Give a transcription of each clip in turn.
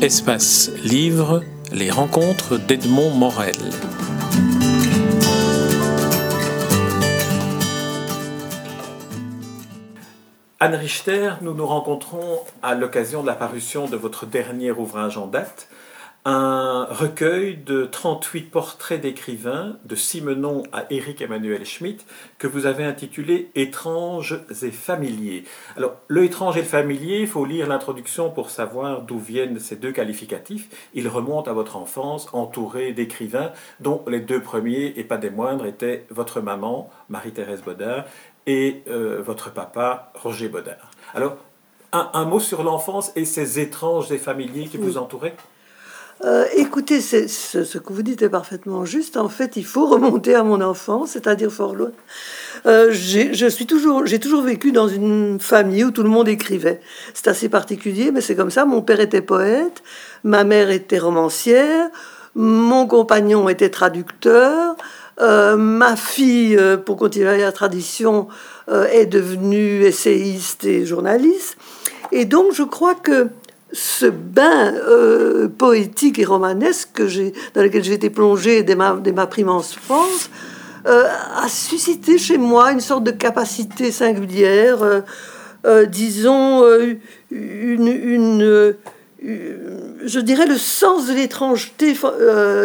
Espace Livre, les rencontres d'Edmond Morel. Anne Richter, nous nous rencontrons à l'occasion de la parution de votre dernier ouvrage en date, un recueil de 38 portraits d'écrivains de Simenon à Éric Emmanuel Schmitt que vous avez intitulé Étranges et familiers. Alors, le étrange et le familier, il faut lire l'introduction pour savoir d'où viennent ces deux qualificatifs. Ils remontent à votre enfance, entourée d'écrivains, dont les deux premiers, et pas des moindres, étaient votre maman, Marie-Thérèse Baudin, et euh, votre papa, Roger Baudin. Alors, un, mot sur l'enfance et ces étranges et familiers qui vous entouraient? Euh, écoutez, ce, que vous dites est parfaitement juste. En fait, il faut remonter à mon enfance, c'est-à-dire fort loin. Euh, suis toujours, j'ai toujours vécu dans une famille où tout le monde écrivait. C'est assez particulier, mais c'est comme ça. Mon père était poète, ma mère était romancière, mon compagnon était traducteur. Euh, ma fille, euh, pour continuer la tradition, est devenue essayiste et journaliste. Et donc, je crois que ce bain euh, poétique et romanesque dans lequel j'ai été plongée dès ma, dès prime enfance euh, a suscité chez moi une sorte de capacité singulière, euh, disons, une, je dirais le sens de l'étrangeté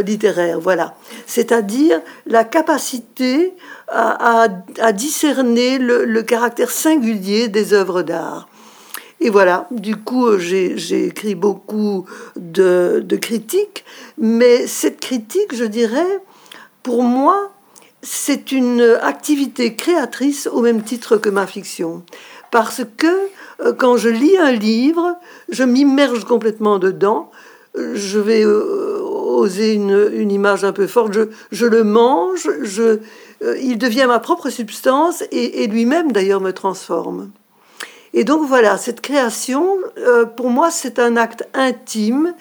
littéraire, voilà. C'est-à-dire la capacité à, discerner le caractère singulier des œuvres d'art. Et voilà, du coup, euh, j'ai écrit beaucoup de, critiques, mais cette critique, je dirais, pour moi, c'est une activité créatrice au même titre que ma fiction. Parce que euh, quand je lis un livre, je m'immerge complètement dedans. Je vais euh, oser une, image un peu forte. Je, le mange, il devient ma propre substance et lui-même d'ailleurs me transforme. Et donc voilà, cette création, euh, pour moi, c'est un acte intime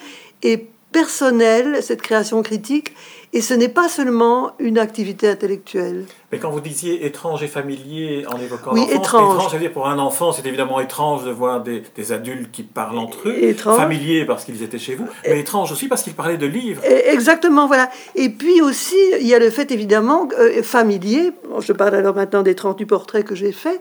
et personnel, cette création critique, et ce n'est pas seulement une activité intellectuelle. Mais quand vous disiez étrange et familier en évoquant oui, l'enfance, étrange. étrange, dire pour un enfant, c'est évidemment étrange de voir des, des, adultes qui parlent entre eux. Étrange. Familier parce qu'ils étaient chez vous, mais étrange aussi parce qu'ils parlaient de livres. Exactement, voilà. Et puis aussi, il y a le fait évidemment euh, familier. Je parle alors maintenant des 38 portraits que j'ai faits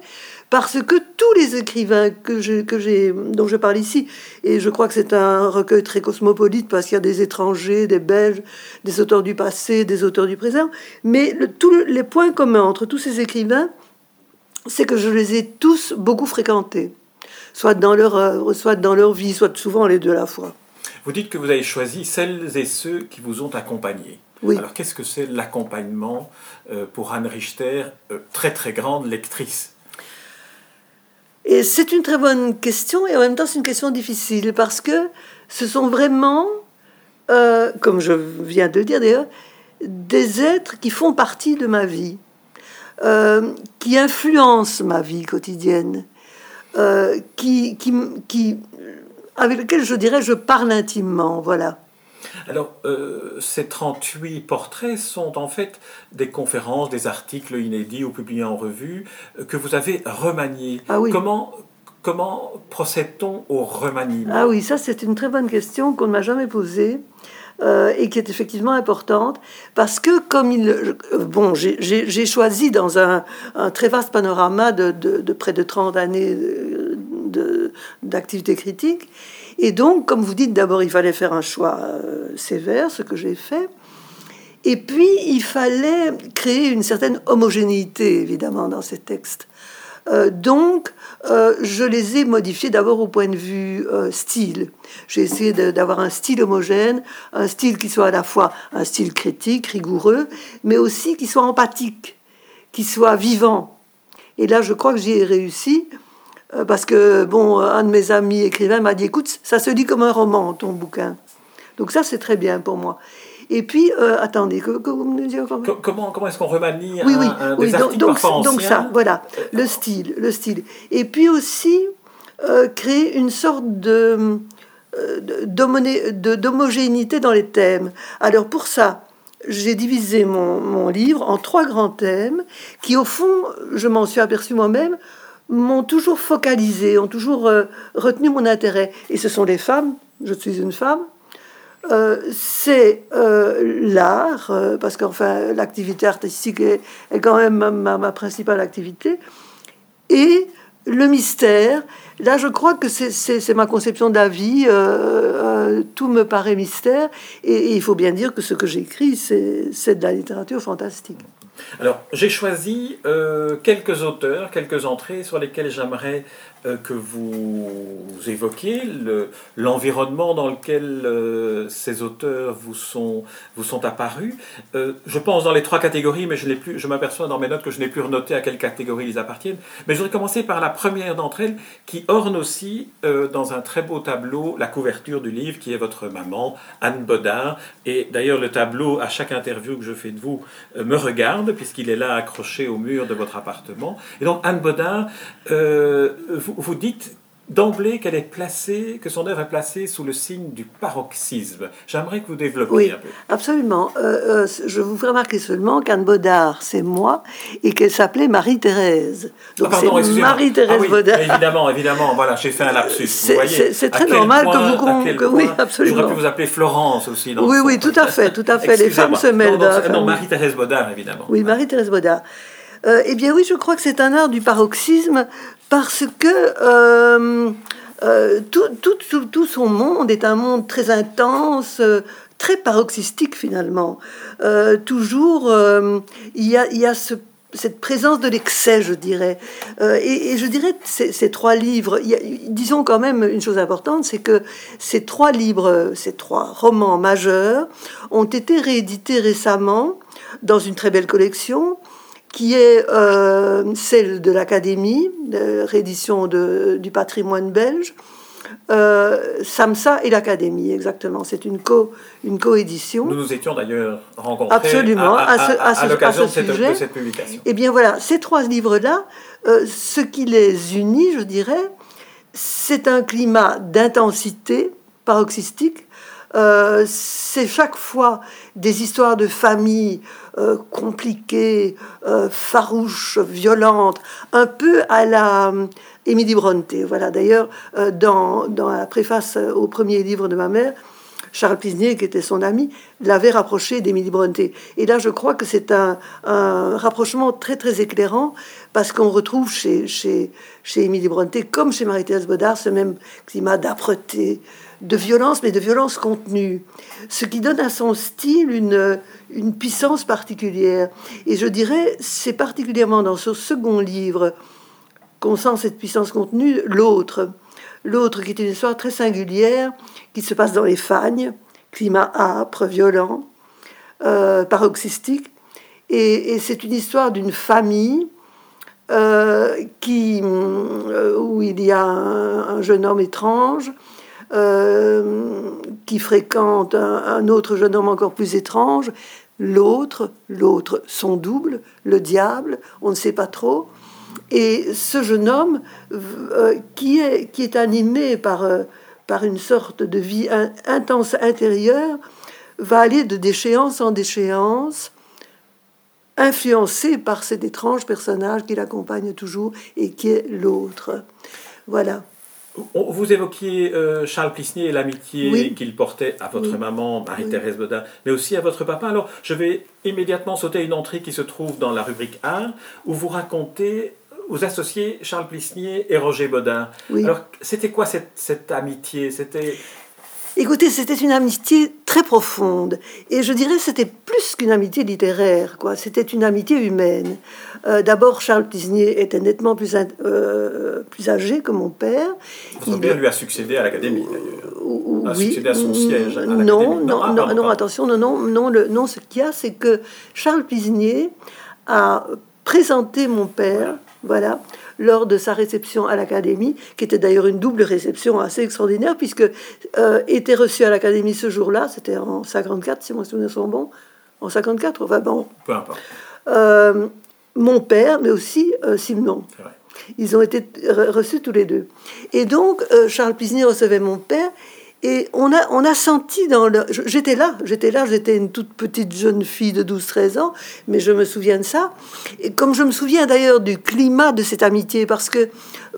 parce que tous les écrivains que j'ai, que j'ai, dont je parle ici, et je crois que c'est un recueil très cosmopolite parce qu'il y a des étrangers, des Belges, des auteurs du passé, des auteurs du présent, mais tous les points communs entre tous ces écrivains, c'est que je les ai tous beaucoup fréquentés, soit dans leur œuvre, soit dans leur vie, soit souvent les deux à la fois. Vous dites que vous avez choisi celles et ceux qui vous ont accompagné. Oui. Alors qu'est-ce que c'est l'accompagnement euh, pour Anne Richter, euh, très très grande lectrice? Et c'est une très bonne question et en même temps c'est une question difficile parce que ce sont vraiment, euh, comme je viens de dire d'ailleurs, des êtres qui font partie de ma vie, euh, qui influencent ma vie quotidienne, euh, avec lesquels je dirais je parle intimement, voilà. Alors, euh, ces 38 portraits sont en fait des conférences, des articles inédits ou publiés en revue euh, que vous avez remaniés. Ah oui. Comment, comment procède-t-on au remaniement? Ah oui, ça c'est une très bonne question qu'on ne m'a jamais posée. Euh, et qui est effectivement importante parce que comme il bon j'ai choisi dans un, très vaste panorama de, de, près de 30 années d'activité critique et donc, comme vous dites, d'abord, il fallait faire un choix euh, sévère, ce que j'ai fait. Et puis, il fallait créer une certaine homogénéité, évidemment, dans ces textes. Euh, donc, euh, je les ai modifiés d'abord au point de vue style. J'ai essayé d'avoir un style homogène, un style qui soit à la fois un style critique, rigoureux, mais aussi qui soit empathique, qui soit vivant. Et là, je crois que j'y ai réussi. Euh, parce que, bon, un de mes amis écrivains m'a dit, écoute, ça se lit comme un roman, ton bouquin. Donc ça, c'est très bien pour moi. Et puis, euh, attendez, que, vous me disiez comment, comment est-ce qu'on remanie oui, oui, un, oui, donc, donc, donc, ça, voilà, le style, le style. Et puis aussi, euh, créer une sorte de d'homogénéité dans les thèmes. Alors pour ça, j'ai divisé mon, mon, livre en trois grands thèmes qui, au fond, je m'en suis aperçu moi-même, m'ont toujours focalisé, ont toujours euh, retenu mon intérêt. Et ce sont les femmes, je suis une femme. Euh, c'est euh, l'art, parce qu'enfin l'activité artistique est, quand même ma, principale activité, et le mystère. Là, je crois que c'est ma conception de la vie. tout me paraît mystère, et, il faut bien dire que ce que j'écris, c'est de la littérature fantastique. Alors, j'ai choisi quelques auteurs, quelques entrées sur lesquelles j'aimerais euh, que vous évoquez, l'environnement dans lequel euh, ces auteurs vous sont, vous sont apparus. Euh, je pense dans les trois catégories, mais je, je m'aperçois dans mes notes que je n'ai plus renoté à quelle catégorie ils appartiennent. Mais je voudrais commencer par la première d'entre elles, qui orne aussi dans un très beau tableau la couverture du livre, qui est votre maman, Anne Bodard. Et d'ailleurs, le tableau, à chaque interview que je fais de vous, me regarde, puisqu'il est là accroché au mur de votre appartement. Et donc, Anne Bodard, vous vous, dites d'emblée qu'elle est placée, que son œuvre est placée sous le signe du paroxysme. J'aimerais que vous développiez oui, un peu. Absolument. Euh, euh, je vous ferai remarquer seulement qu'Anne Baudard, c'est moi, et qu'elle s'appelait Marie-Thérèse. Donc ah, c'est Marie-Thérèse ah, oui, Baudard. Évidemment, évidemment. Voilà, j'ai fait un lapsus. C'est très normal que vous... Que, oui, absolument. J'aurais pu vous appeler Florence aussi. oui, oui, tout à fait, tout à fait. Les femmes se mêlent. Non, non Marie-Thérèse Baudard, évidemment. Oui, Marie-Thérèse Baudard. Euh, eh bien oui, je crois que c'est un art du paroxysme parce que euh, euh, tout, tout, tout, son monde est un monde très intense, très paroxystique finalement. toujours, il y a, cette présence de l'excès, je dirais. et, je dirais ces, ces trois livres, disons quand même une chose importante, c'est que ces trois livres, ces trois romans majeurs, ont été réédités récemment dans une très belle collection qui est euh, celle de l'Académie, réédition de, du patrimoine belge. Euh, Samsa et l'Académie, exactement. C'est une, co, une coédition. Nous nous étions d'ailleurs rencontrés Absolument, à, à, à, l'occasion de, de, cette publication. Eh bien voilà, ces trois livres-là, euh, ce qui les unit, je dirais, c'est un climat d'intensité paroxystique. Euh, c'est chaque fois des histoires de famille euh, compliquées, euh, farouches, violentes, un peu à la euh, Émilie Bronte. Voilà, d'ailleurs, dans, dans la préface au premier livre de ma mère, Charles Pisnier, qui était son ami, l'avait rapproché d'Émilie Brontë. Et là, je crois que c'est un, rapprochement très, très éclairant, parce qu'on retrouve chez, chez, chez Émilie Brontë, comme chez Marie-Thérèse Baudard, ce même climat d'âpreté, de violence, mais de violence contenue. Ce qui donne à son style une, une puissance particulière. Et je dirais, c'est particulièrement dans ce second livre qu'on sent cette puissance contenue, l'autre. L'autre qui est une histoire très singulière, qui se passe dans les Fagnes, climat âpre, violent, euh, paroxystique. Et, c'est une histoire d'une famille euh, qui, euh, où il y a un jeune homme étrange euh, qui fréquente un, autre jeune homme encore plus étrange, l'autre, l'autre, son double, le diable, on ne sait pas trop. Et ce jeune homme euh, qui, est, animé par, euh, par une sorte de vie intense intérieure va aller de déchéance en déchéance, influencé par cet étrange personnage qui l'accompagne toujours et qui est l'autre. Voilà. Vous évoquiez euh, Charles Plisnier et l'amitié qu'il portait à votre maman, Marie-Thérèse Baudin, mais aussi à votre papa. Alors, je vais immédiatement sauter une entrée qui se trouve dans la rubrique 1, où vous racontez, vous associez Charles Plisnier et Roger Baudin. Alors, c'était quoi cette, cette amitié? C'était Écoutez, c'était une amitié très profonde. Et je dirais c'était plus qu'une amitié littéraire, quoi. C'était une amitié humaine. Euh, d'abord, Charles Tisnier était nettement plus, euh, plus âgé que mon père. Votre père lui a succédé à l'Académie, d'ailleurs. oui. A succédé à son siège. À non, non, ah, non, non, attention, non, non, non, le, non ce qu'il y a, c'est que Charles Pisnier a présenté mon père, voilà lors de sa réception à l'Académie, qui était d'ailleurs une double réception assez extraordinaire, puisque euh, était reçu à l'Académie ce jour-là, c'était en 54, si mes souvenirs sont bons, en 54, enfin bon. Peu importe. Euh, mon père, mais aussi euh, Simon. Ils ont été reçus tous les deux. Et donc, Charles Pisny recevait mon père, Et on a, on a senti dans le... J'étais là, j'étais là, j'étais une toute petite jeune fille de 12-13 ans, mais je me souviens de ça. Et comme je me souviens d'ailleurs du climat de cette amitié, parce que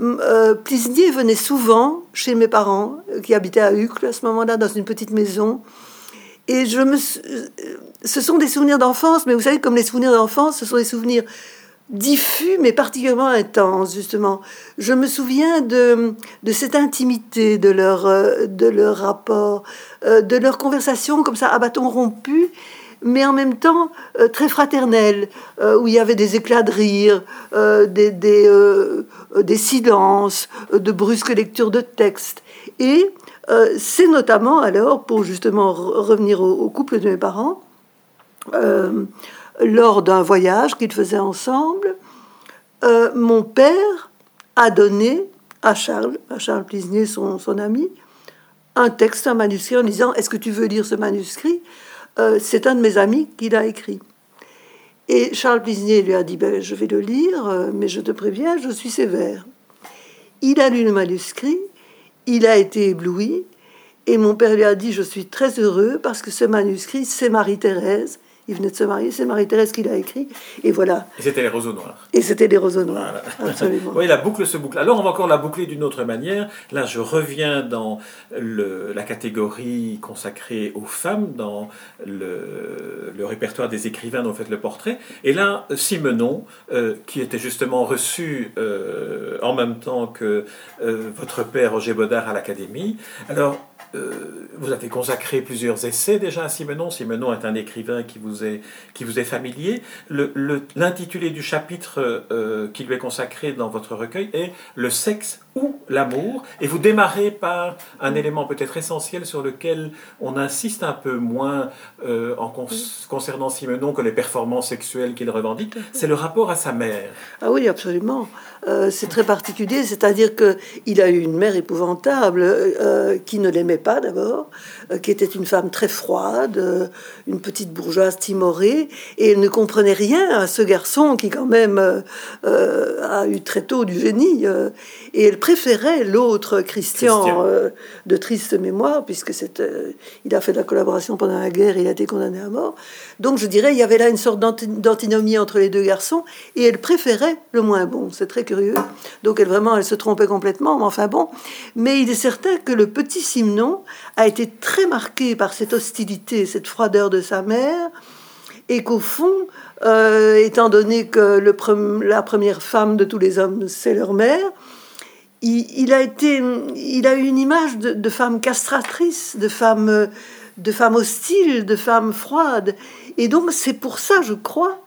euh, Plisnier venait souvent chez mes parents, euh, qui habitaient à Uccle à ce moment-là, dans une petite maison. Et je me... Euh, ce sont des souvenirs d'enfance, mais vous savez, comme les souvenirs d'enfance, ce sont des souvenirs diffus mais particulièrement intense justement. Je me souviens de, de cette intimité de leur, euh, de leur rapport, euh, de leur conversation comme ça à bâton rompu, mais en même temps euh, très fraternelle, où il y avait des éclats de rire, des, des, des, silences, de brusques lectures de textes. Et c'est notamment alors, pour justement revenir au, au, couple de mes parents, lors d'un voyage qu'ils faisaient ensemble, euh, mon père a donné à Charles, à Charles Plisnier, son, ami, un texte, un manuscrit en disant Est-ce que tu veux lire ce manuscrit? Euh, C'est un de mes amis qui l'a écrit. Et Charles Plisnier lui a dit ben, Je vais le lire, euh, mais je te préviens, je suis sévère. Il a lu le manuscrit, il a été ébloui, et mon père lui a dit Je suis très heureux parce que ce manuscrit, c'est Marie-Thérèse, il venait de se marier, c'est Marie-Thérèse qui l'a écrit. Et voilà. Et c'était les roseaux noirs. Et c'était les roseaux noirs. Absolument. oui, la boucle se boucle. Alors, on va encore la boucler d'une autre manière. Là, je reviens dans le, la catégorie consacrée aux femmes, dans le, le, répertoire des écrivains dont vous faites le portrait. Et là, Simenon, euh, qui était justement reçu euh, en même temps que euh, votre père Roger Baudard à l'Académie. Alors, euh, vous avez consacré plusieurs essais déjà à Simenon. Simenon est un écrivain qui vous est, qui vous est familier. L'intitulé du chapitre euh, qui lui est consacré dans votre recueil est Le sexe ou l'amour. Et vous démarrez par un élément peut-être essentiel sur lequel on insiste un peu moins euh, en concernant Simenon que les performances sexuelles qu'il revendique. C'est le rapport à sa mère. Ah oui, absolument. c'est très particulier, c'est-à-dire qu'il a eu une mère épouvantable qui ne l'aimait pas d'abord, euh, qui était une femme très froide, euh, une petite bourgeoise timorée, et elle ne comprenait rien à ce garçon qui quand même euh, a eu très tôt du génie, et elle préférait l'autre Christian, de triste mémoire, puisque c'est, il a fait de la collaboration pendant la guerre, il a été condamné à mort. Donc je dirais, il y avait là une sorte d'antinomie entre les deux garçons, et elle préférait le moins bon. C'est très curieux. Donc elle vraiment, elle se trompait complètement, mais enfin bon. Mais il est certain que le petit Simenon a été très marqué par cette hostilité, cette froideur de sa mère, et qu'au fond, euh, étant donné que le la première femme de tous les hommes, c'est leur mère, il, a été, il a eu une image de, femme castratrice, de femme, de hostile, de femme froide. Et donc c'est pour ça, je crois,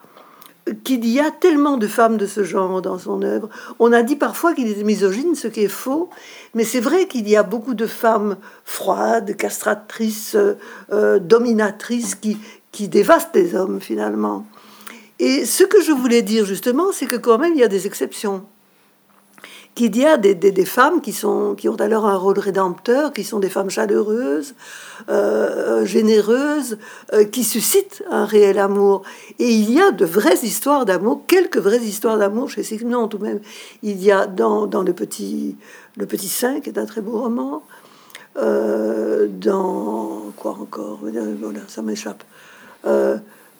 qu'il y a tellement de femmes de ce genre dans son œuvre. On a dit parfois qu'il était misogyne, ce qui est faux, mais c'est vrai qu'il y a beaucoup de femmes froides, castratrices, euh, dominatrices, qui, qui dévastent les hommes finalement. Et ce que je voulais dire justement, c'est que quand même il y a des exceptions qu'il y a des, des, femmes qui, sont, qui ont alors un rôle rédempteur, qui sont des femmes chaleureuses, euh, généreuses, euh, qui suscitent un réel amour. Et il y a de vraies histoires d'amour, quelques vraies histoires d'amour chez Signon tout même. Il y a dans, dans le, petit, le Petit Saint, qui est un très beau roman, euh, dans... quoi encore Voilà, ça m'échappe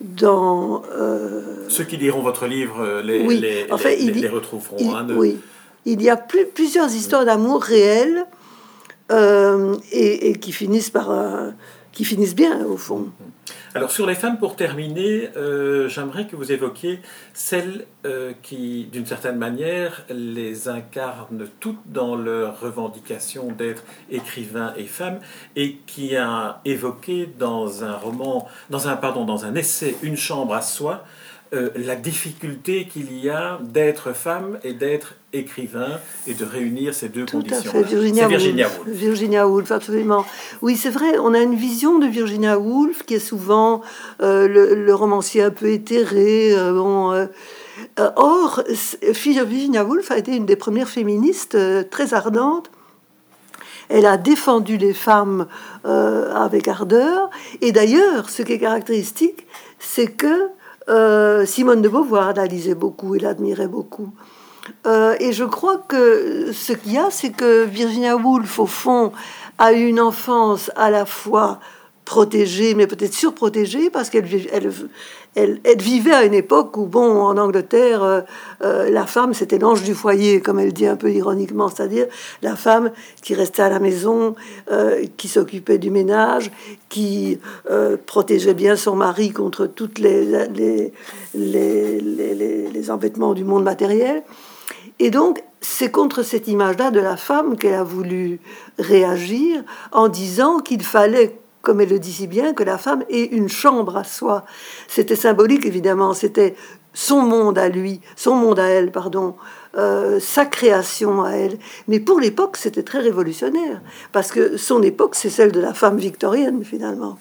dans... Ceux qui liront votre livre les, les, les, retrouveront. Hein, oui, il y a plusieurs histoires d'amour réelles euh, et, qui finissent par euh, qui finissent bien au fond. Alors sur les femmes, pour terminer, euh, j'aimerais que vous évoquiez celles qui, d'une certaine manière, les incarnent toutes dans leur revendication d'être écrivain et femme, et qui a évoqué dans un roman, dans un pardon, dans un essai, une chambre à soi, euh, la difficulté qu'il y a d'être femme et d'être écrivain et de réunir ces deux Tout conditions. À fait. Virginia, Virginia Woolf. Virginia Woolf, absolument. Oui, c'est vrai, on a une vision de Virginia Woolf qui est souvent euh, le, romancier un peu éthéré. Euh, bon, or, Virginia Woolf a été une des premières féministes très ardentes elle a défendu les femmes avec ardeur. Et d'ailleurs, ce qui est caractéristique, c'est que euh, Simone de Beauvoir la lisait beaucoup et l'admirait beaucoup. Euh, et je crois que ce qu'il y a, c'est que Virginia Woolf, au fond, a eu une enfance à la fois protégée, mais peut-être surprotégée, parce qu'elle elle, elle, elle, vivait à une époque où, bon, en Angleterre, euh, euh, la femme, c'était l'ange du foyer, comme elle dit un peu ironiquement, c'est-à-dire la femme qui restait à la maison, euh, qui s'occupait du ménage, qui protégeait bien son mari contre toutes les les, les, embêtements du monde matériel. Et donc, c'est contre cette image-là de la femme qu'elle a voulu réagir en disant qu'il fallait comme elle le dit si bien, que la femme ait une chambre à soi. C'était symbolique, évidemment, c'était son monde à lui, son monde à elle, pardon, euh, sa création à elle. Mais pour l'époque, c'était très révolutionnaire, parce que son époque, c'est celle de la femme victorienne, finalement.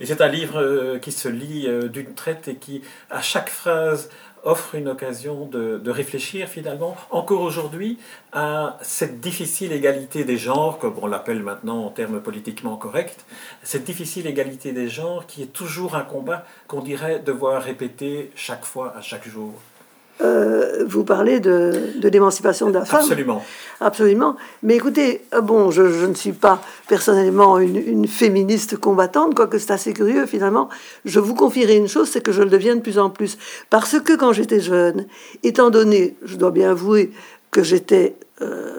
Et c'est un livre euh, qui se lit euh, d'une traite et qui, à chaque phrase, offre une occasion de, réfléchir finalement, encore aujourd'hui, à cette difficile égalité des genres, comme on l'appelle maintenant en termes politiquement corrects, cette difficile égalité des genres qui est toujours un combat qu'on dirait devoir répéter chaque fois, à chaque jour. Euh, vous parlez de, de l'émancipation de la femme. Absolument. Absolument. Mais écoutez, euh, bon, je, je ne suis pas personnellement une, une féministe combattante, quoique c'est assez curieux finalement. Je vous confierai une chose, c'est que je le deviens de plus en plus. Parce que quand j'étais jeune, étant donné, je dois bien avouer que j'étais... Euh,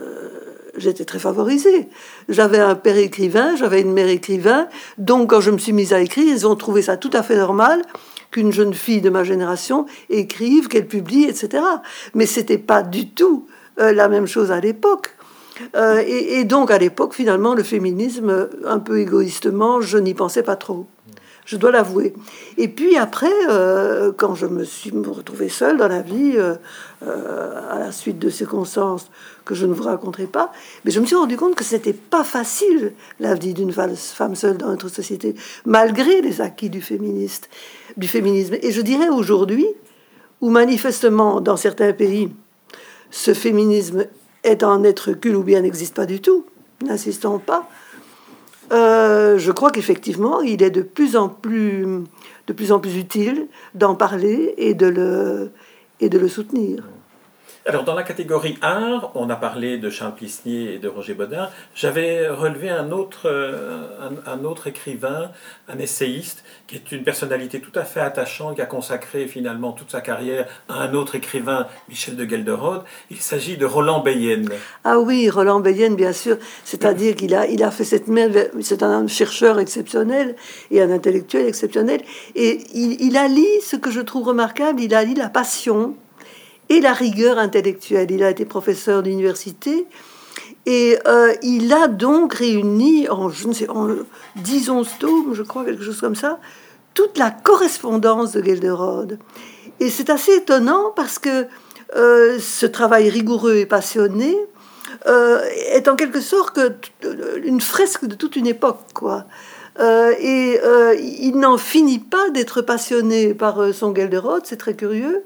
j'étais très favorisée. J'avais un père écrivain, j'avais une mère écrivain, donc quand je me suis mise à écrire, ils ont trouvé ça tout à fait normal qu'une jeune fille de ma génération écrive, qu'elle publie, etc. Mais c'était pas du tout euh, la même chose à l'époque. Euh, et, donc à l'époque, finalement, le féminisme, un peu égoïstement, je n'y pensais pas trop. Je dois l'avouer. Et puis après, euh, quand je me suis retrouvée seule dans la vie, à la suite de circonstances que je ne vous raconterai pas, mais je me suis rendu compte que c'était pas facile la vie d'une femme seule dans notre société, malgré les acquis du féministe, du féminisme. Et je dirais aujourd'hui, où manifestement dans certains pays, ce féminisme est en être recul ou bien n'existe pas du tout, n'insistons pas. Euh, je crois qu'effectivement, il est de plus en plus, de plus en plus utile d'en parler et de le, et de le soutenir. Alors, dans la catégorie art, on a parlé de Charles Plisnier et de Roger Bodin. J'avais relevé un autre, euh, un, autre écrivain, un essayiste, qui est une personnalité tout à fait attachante, qui a consacré finalement toute sa carrière à un autre écrivain, Michel de Gelderode. Il s'agit de Roland Beyen. Ah oui, Roland Beyen, bien sûr. C'est-à-dire qu'il a, il a fait cette C'est un chercheur exceptionnel et un intellectuel exceptionnel. Et il, il a lu ce que je trouve remarquable, il a lu la passion et la rigueur intellectuelle. Il a été professeur d'université et euh, il a donc réuni en, je ne sais, en 10 11 tomes, je crois, quelque chose comme ça, toute la correspondance de Gelderode. Et c'est assez étonnant parce que euh, ce travail rigoureux et passionné euh, est en quelque sorte une fresque de toute une époque, quoi. et il n'en finit pas d'être passionné par son Gelderode, c'est très curieux.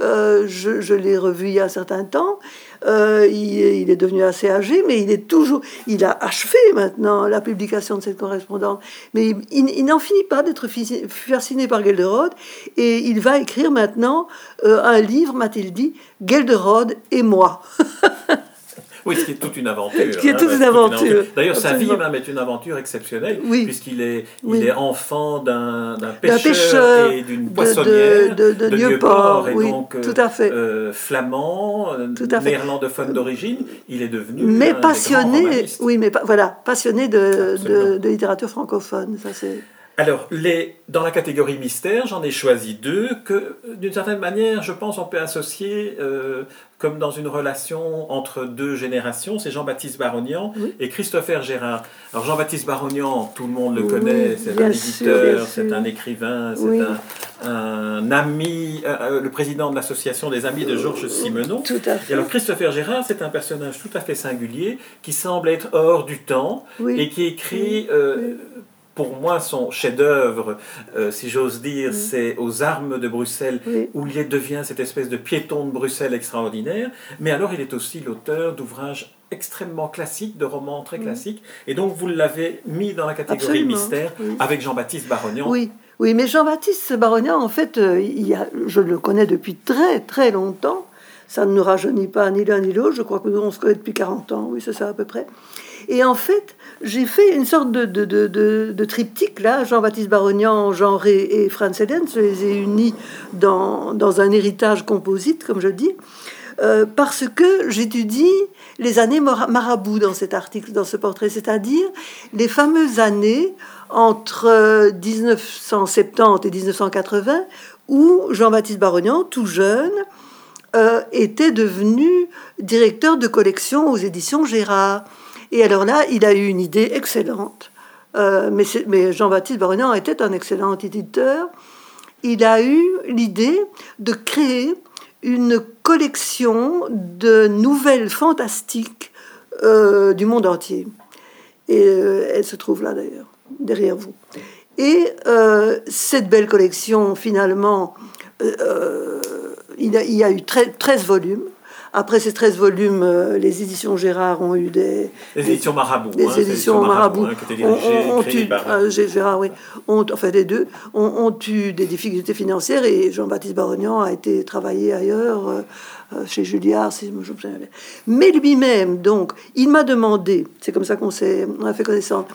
Euh, je, l'ai revu il y a un certain temps. Euh, il, est devenu assez âgé, mais il est toujours, il a achevé maintenant la publication de cette correspondance. Mais il, n'en finit pas d'être fasciné par Gelderode, et il va écrire maintenant euh, un livre, m'a-t-il dit, Gelderode et moi. Oui, ce qui est toute une aventure. qui est hein, toute une aventure. D'ailleurs, sa vie même est une aventure exceptionnelle, puisqu'il est, il est enfant d'un pêcheur, et d'une poissonnière de, de, de, Nieuport, et donc tout à fait. Euh, flamand, euh, néerlandophone d'origine. Il est devenu mais passionné, oui, mais voilà, passionné de, de littérature francophone. Ça c'est. Alors, les, dans la catégorie mystère, j'en ai choisi deux que, d'une certaine manière, je pense, on peut associer euh, comme dans une relation entre deux générations. C'est Jean-Baptiste Barognan et Christopher Gérard. Alors, Jean-Baptiste Barognan, tout le monde le connaît, c'est un éditeur, c'est un écrivain, c'est un, ami, euh, euh, le président de l'association des amis de Georges Simenon. Tout à fait. Et alors, Christopher Gérard, c'est un personnage tout à fait singulier qui semble être hors du temps et qui écrit pour moi, son chef-d'œuvre, euh, si j'ose dire, c'est Aux armes de Bruxelles, où il devient cette espèce de piéton de Bruxelles extraordinaire. Mais alors, il est aussi l'auteur d'ouvrages extrêmement classiques, de romans très classiques. Et donc, vous l'avez mis dans la catégorie mystère avec Jean-Baptiste Barognan. Oui. Oui, mais Jean-Baptiste Barognan, en fait, euh, il y a, je le connais depuis très très longtemps. Ça ne nous rajeunit pas ni l'un ni l'autre. Je crois que nous, on se connaît depuis 40 ans. Oui, c'est ça à peu près. Et en fait, j'ai fait une sorte de, triptyque, là, Jean-Baptiste Barognan, Jean Ré et Franz Eden, je les ai unis dans, un héritage composite, comme je dis, euh, parce que j'étudie les années marabout dans cet article, dans ce portrait, c'est-à-dire les fameuses années entre 1970 et 1980 où Jean-Baptiste Barognan, tout jeune, euh, était devenu directeur de collection aux éditions Gérard. Et alors là, il a eu une idée excellente. Euh, mais, mais Jean-Baptiste Barognan était un excellent éditeur. Il a eu l'idée de créer une collection de nouvelles fantastiques euh, du monde entier. Et euh, elle se trouve là d'ailleurs, derrière vous. Et cette belle collection, finalement, il, y a eu 13 volumes. Après ces 13 volumes, euh, les éditions Gérard ont eu des... Les éditions Marabout. Les hein, éditions Marabout. Euh, Gérard, oui. Ont, enfin, les deux ont, eu des difficultés financières et Jean-Baptiste Barognan a été travaillé ailleurs, euh, chez Julliard, si je me souviens. Mais lui-même, donc, il m'a demandé, c'est comme ça qu'on s'est a fait connaissance,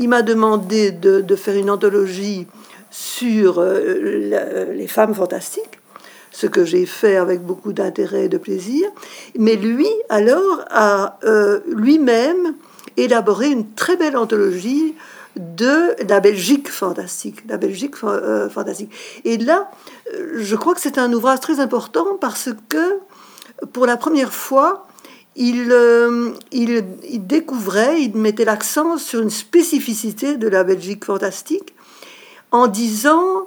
il m'a demandé de, de, faire une anthologie sur les femmes fantastiques ce que j'ai fait avec beaucoup d'intérêt et de plaisir. Mais lui, alors, a euh, lui-même élaboré une très belle anthologie de la Belgique fantastique, la Belgique euh, fantastique. Et là, euh, je crois que c'est un ouvrage très important parce que pour la première fois, il, découvrait, il mettait l'accent sur une spécificité de la Belgique fantastique en disant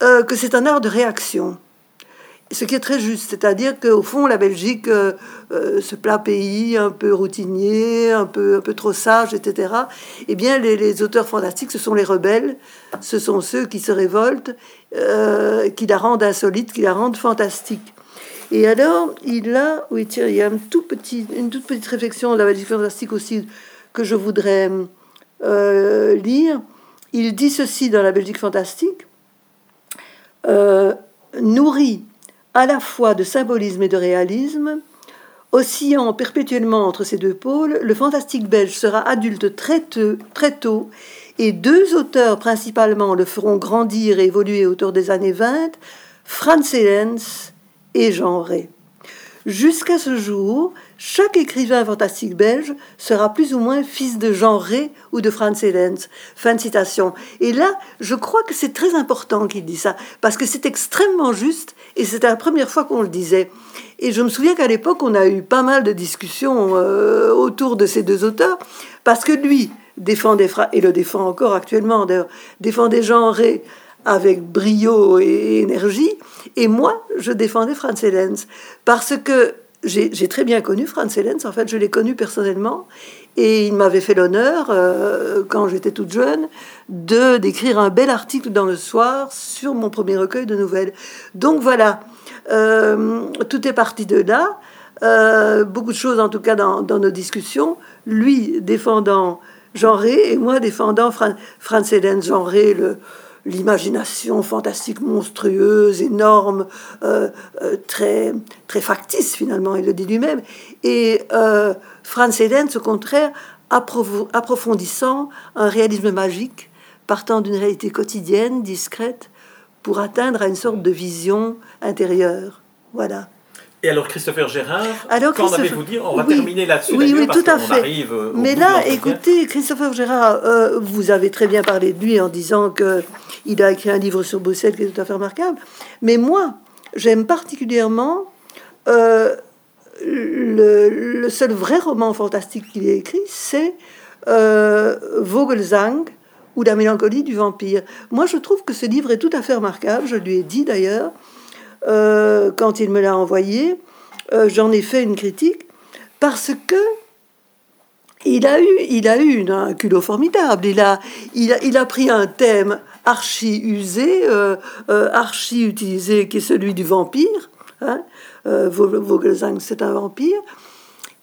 que c'est un art de réaction ce qui est très juste, c'est-à-dire qu'au fond, la Belgique, euh, euh, ce plat pays un peu routinier, un peu, un peu trop sage, etc., eh bien, les, auteurs fantastiques, ce sont les rebelles, ce sont ceux qui se révoltent, euh, qui la rendent insolite, qui la rendent fantastique. Et alors, il a, oui, tiens, il y a tout petit, une toute petite réflexion de la Belgique fantastique aussi que je voudrais lire. Il dit ceci dans la Belgique fantastique. nourri à la fois de symbolisme et de réalisme, oscillant perpétuellement entre ces deux pôles, le fantastique belge sera adulte très tôt, et deux auteurs principalement le feront grandir et évoluer autour des années 20, Franz Helens et Jean Rey. Jusqu'à ce jour, chaque écrivain fantastique belge sera plus ou moins fils de Jean Rey ou de Franz Helens. Fin de citation. Et là, je crois que c'est très important qu'il dit ça, parce que c'est extrêmement juste, et c'était la première fois qu'on le disait. Et je me souviens qu'à l'époque, on a eu pas mal de discussions euh, autour de ces deux auteurs, parce que lui défendait, et le défend encore actuellement d'ailleurs, défendait Jean Rey avec brio et énergie, et moi, je défendais Franz Helens, parce que j'ai très bien connu Franz Helens, en fait, je l'ai connu personnellement, et il m'avait fait l'honneur, euh, quand j'étais toute jeune, d'écrire un bel article dans le soir sur mon premier recueil de nouvelles. Donc voilà, euh, tout est parti de là. Euh, beaucoup de choses, en tout cas, dans, nos discussions. Lui défendant Jean Ré et moi défendant Franz Helens. Jean Ré, le, l'imagination fantastique monstrueuse, énorme, euh, euh, très, très factice finalement, il le dit lui-même. Et euh, Franz Eden, au contraire, approfondissant un réalisme magique, partant d'une réalité quotidienne, discrète, pour atteindre à une sorte de vision intérieure. Voilà. Et alors Christopher Gérard, alors, qu'en avez-vous dit On va terminer là-dessus. Oui, oui, tout à fait. Mais là, écoutez, Christopher Gérard, vous avez très bien parlé de lui en disant que il a écrit un livre sur Bruxelles qui est tout à fait remarquable. Mais moi, j'aime particulièrement euh, le, seul vrai roman fantastique qu'il ait écrit, c'est euh, Vogelsang ou La mélancolie du vampire. Moi, je trouve que ce livre est tout à fait remarquable. Je lui ai dit d'ailleurs, euh, quand il me l'a envoyé, j'en ai fait une critique parce que il a eu, il a eu un culot formidable. Il a, il a, il a pris un thème archi usé, euh, euh, archi utilisé, qui est celui du vampire. Hein. Euh, c'est un vampire.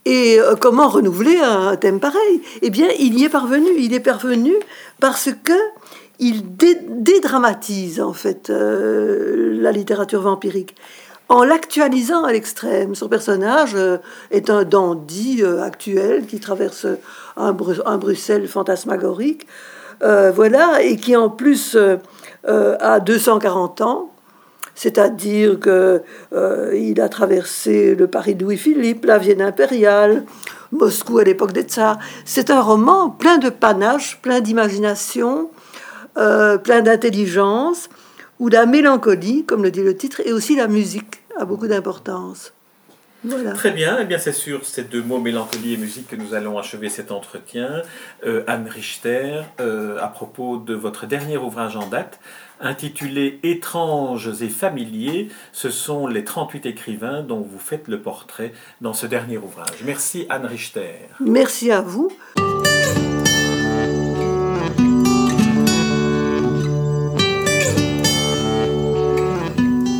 Et comment renouveler un thème pareil? Eh bien, il y est parvenu. Il est parvenu parce que il dédramatise en fait la littérature vampirique en l'actualisant à l'extrême. Son personnage euh, est un dandy euh, actuel qui traverse un, Bruxelles fantasmagorique, euh, voilà, et qui en plus a 240 ans. C'est-à-dire qu'il a traversé le Paris de Louis-Philippe, la Vienne impériale, Moscou à l'époque des Tsars. C'est un roman plein de panache, plein d'imagination, plein d'intelligence, où la mélancolie, comme le dit le titre, et aussi la musique a beaucoup d'importance. Très bien, eh bien c'est sur ces deux mots, mélancolie et musique, que nous allons achever cet entretien. Euh, Anne Richter, euh, à propos de votre dernier ouvrage en date, intitulé Étranges et familiers, ce sont les 38 écrivains dont vous faites le portrait dans ce dernier ouvrage. Merci Anne Richter. Merci à vous.